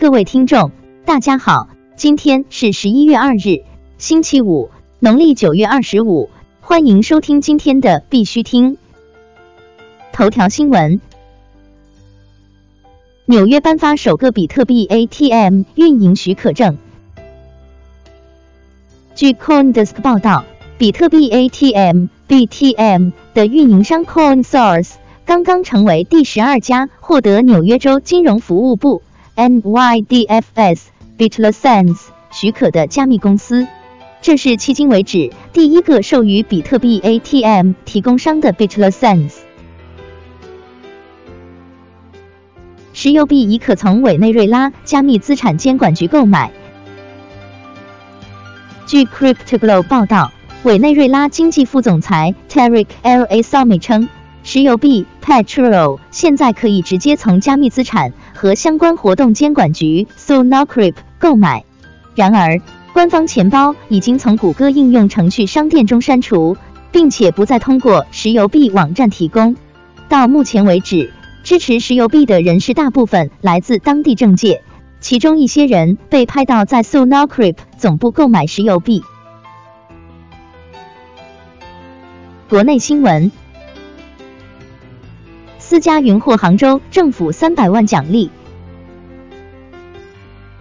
各位听众，大家好，今天是十一月二日，星期五，农历九月二十五，欢迎收听今天的必须听头条新闻。纽约颁发首个比特币 ATM 运营许可证。据 CoinDesk 报道，比特币 ATM BTM 的运营商 CoinSource 刚刚成为第十二家获得纽约州金融服务部。NYDFS BitLicense 许可的加密公司，这是迄今为止第一个授予比特币 ATM 提供商的 BitLicense。石油币已可从委内瑞拉加密资产监管局购买。据 CryptoGlobe 报道，委内瑞拉经济副总裁 Tarik El Aissami 称。石油币 Petro，现在可以直接从加密资产和相关活动监管局 Sonocrypt 购买。然而，官方钱包已经从谷歌应用程序商店中删除，并且不再通过石油币网站提供。到目前为止，支持石油币的人士大部分来自当地政界，其中一些人被拍到在 Sonocrypt 总部购买石油币。国内新闻。私家云获杭州政府三百万奖励。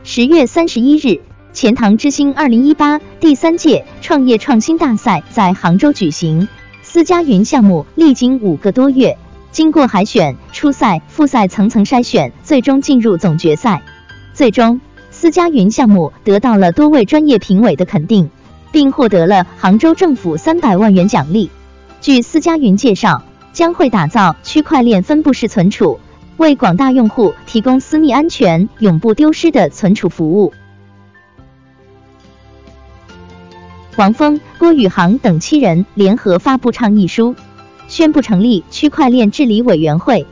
十月三十一日，钱塘之星二零一八第三届创业创新大赛在杭州举行。私家云项目历经五个多月，经过海选、初赛、复赛层层筛选，最终进入总决赛。最终，私家云项目得到了多位专业评委的肯定，并获得了杭州政府三百万元奖励。据私家云介绍。将会打造区块链分布式存储，为广大用户提供私密、安全、永不丢失的存储服务。王峰、郭宇航等七人联合发布倡议书，宣布成立区块链治理委员会。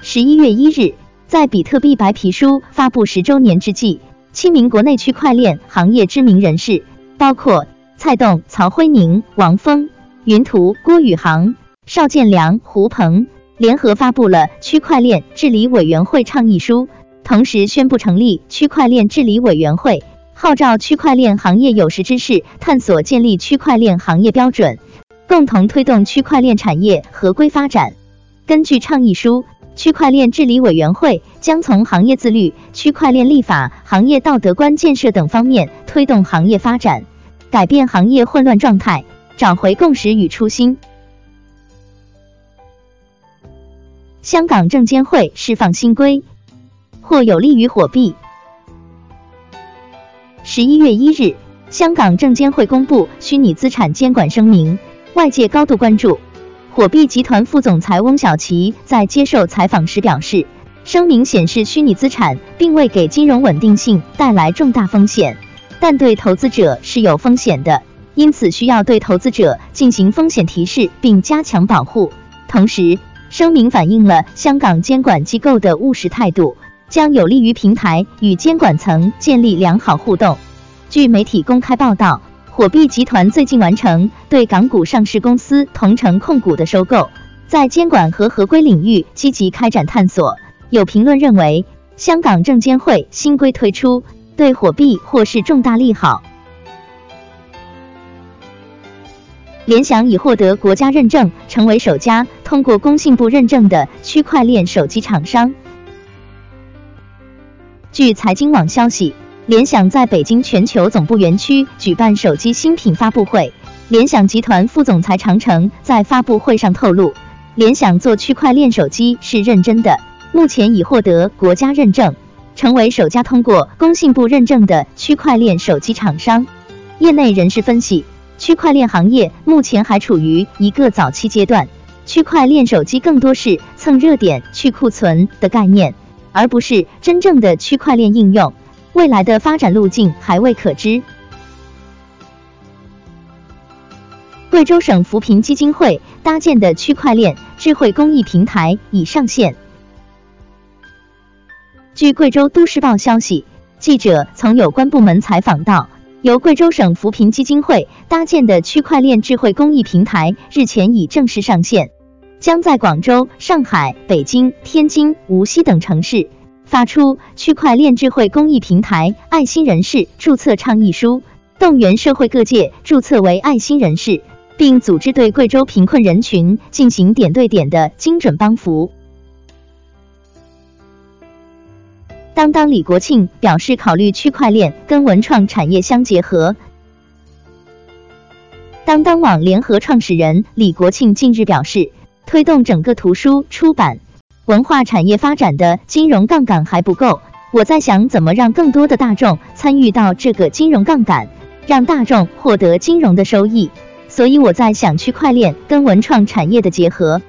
十一月一日，在比特币白皮书发布十周年之际，七名国内区块链行业知名人士，包括蔡栋、曹辉宁、王峰。云图郭宇航、邵建良、胡鹏联合发布了区块链治理委员会倡议书，同时宣布成立区块链治理委员会，号召区块链行业有识之士探索建立区块链行业标准，共同推动区块链产业合规发展。根据倡议书，区块链治理委员会将从行业自律、区块链立法、行业道德观建设等方面推动行业发展，改变行业混乱状态。找回共识与初心。香港证监会释放新规，或有利于火币。十一月一日，香港证监会公布虚拟资产监管声明，外界高度关注。火币集团副总裁翁小琪在接受采访时表示，声明显示虚拟资产并未给金融稳定性带来重大风险，但对投资者是有风险的。因此，需要对投资者进行风险提示，并加强保护。同时，声明反映了香港监管机构的务实态度，将有利于平台与监管层建立良好互动。据媒体公开报道，火币集团最近完成对港股上市公司同城控股的收购，在监管和合规领域积极开展探索。有评论认为，香港证监会新规推出，对火币或是重大利好。联想已获得国家认证，成为首家通过工信部认证的区块链手机厂商。据财经网消息，联想在北京全球总部园区举办手机新品发布会。联想集团副总裁长城在发布会上透露，联想做区块链手机是认真的，目前已获得国家认证，成为首家通过工信部认证的区块链手机厂商。业内人士分析。区块链行业目前还处于一个早期阶段，区块链手机更多是蹭热点、去库存的概念，而不是真正的区块链应用。未来的发展路径还未可知。贵州省扶贫基金会搭建的区块链智慧公益平台已上线。据贵州都市报消息，记者从有关部门采访到。由贵州省扶贫基金会搭建的区块链智慧公益平台日前已正式上线，将在广州、上海、北京、天津、无锡等城市发出区块链智慧公益平台爱心人士注册倡议书，动员社会各界注册为爱心人士，并组织对贵州贫困人群进行点对点的精准帮扶。当当李国庆表示考虑区块链跟文创产业相结合。当当网联合创始人李国庆近日表示，推动整个图书出版文化产业发展的金融杠杆还不够，我在想怎么让更多的大众参与到这个金融杠杆，让大众获得金融的收益。所以我在想区块链跟文创产业的结合。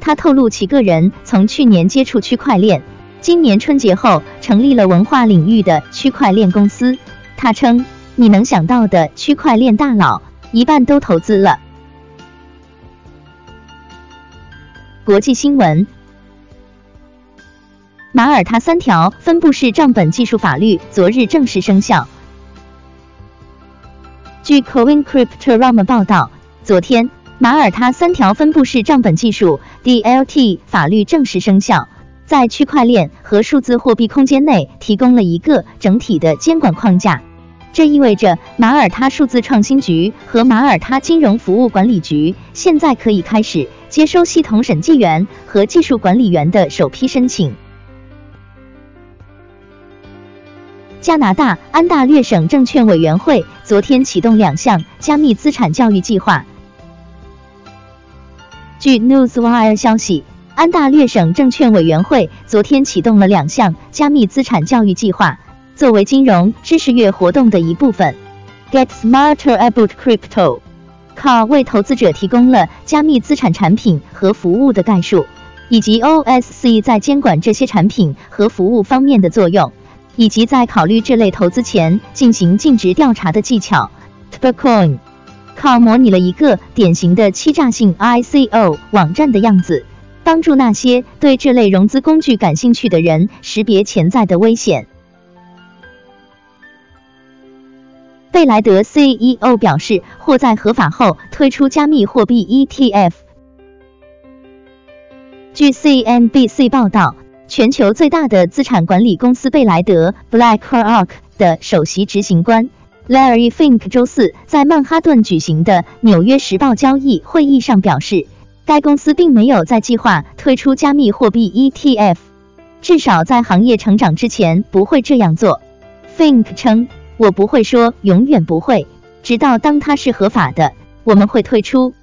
他透露其个人从去年接触区块链，今年春节后成立了文化领域的区块链公司。他称，你能想到的区块链大佬。一半都投资了。国际新闻：马耳他三条分布式账本技术法律昨日正式生效。据 Coin Crypto Roma 报道，昨天马耳他三条分布式账本技术 （DLT） 法律正式生效，在区块链和数字货币空间内提供了一个整体的监管框架。这意味着马耳他数字创新局和马耳他金融服务管理局现在可以开始接收系统审计员和技术管理员的首批申请。加拿大安大略省证券委员会昨天启动两项加密资产教育计划。据 Newswire 消息，安大略省证券委员会昨天启动了两项加密资产教育计划。作为金融知识月活动的一部分，Get Smarter About Crypto，靠为投资者提供了加密资产产品和服务的概述，以及 OSC 在监管这些产品和服务方面的作用，以及在考虑这类投资前进行尽职调查的技巧。Tbercoin 靠模拟了一个典型的欺诈性 ICO 网站的样子，帮助那些对这类融资工具感兴趣的人识别潜在的危险。贝莱德 CEO 表示，或在合法后推出加密货币 ETF。据 CNBC 报道，全球最大的资产管理公司贝莱德 （BlackRock） 的首席执行官 Larry Fink 周四在曼哈顿举行的《纽约时报》交易会议上表示，该公司并没有在计划推出加密货币 ETF，至少在行业成长之前不会这样做。Fink 称。我不会说永远不会，直到当它是合法的，我们会退出。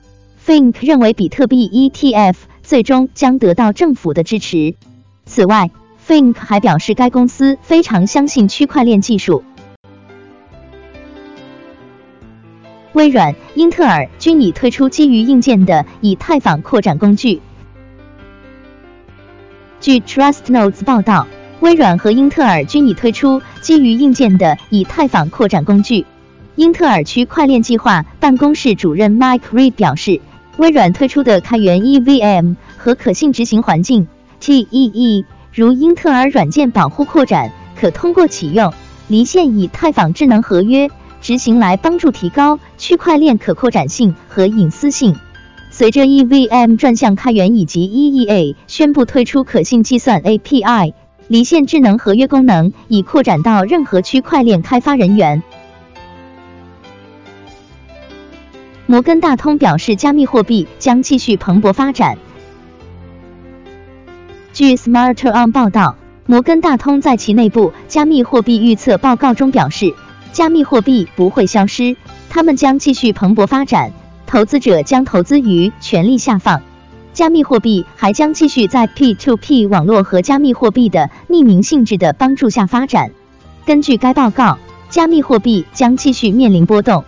Fink 认为比特币 ETF 最终将得到政府的支持。此外，Fink 还表示该公司非常相信区块链技术。微软、英特尔均已推出基于硬件的以太坊扩展工具。据 Trust Notes 报道。微软和英特尔均已推出基于硬件的以太坊扩展工具。英特尔区块链计划办公室主任 Mike Reed 表示，微软推出的开源 EVM 和可信执行环境 TEE，如英特尔软件保护扩展，可通过启用离线以太坊智能合约执行来帮助提高区块链可扩展性和隐私性。随着 EVM 转向开源以及 EEA 宣布推出可信计算 API。离线智能合约功能已扩展到任何区块链开发人员。摩根大通表示，加密货币将继续蓬勃发展。据 SmarterOn 报道，摩根大通在其内部加密货币预测报告中表示，加密货币不会消失，它们将继续蓬勃发展，投资者将投资于权力下放。加密货币还将继续在 P2P 网络和加密货币的匿名性质的帮助下发展。根据该报告，加密货币将继续面临波动。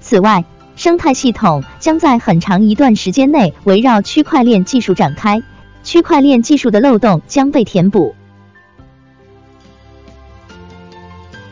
此外，生态系统将在很长一段时间内围绕区块链技术展开，区块链技术的漏洞将被填补。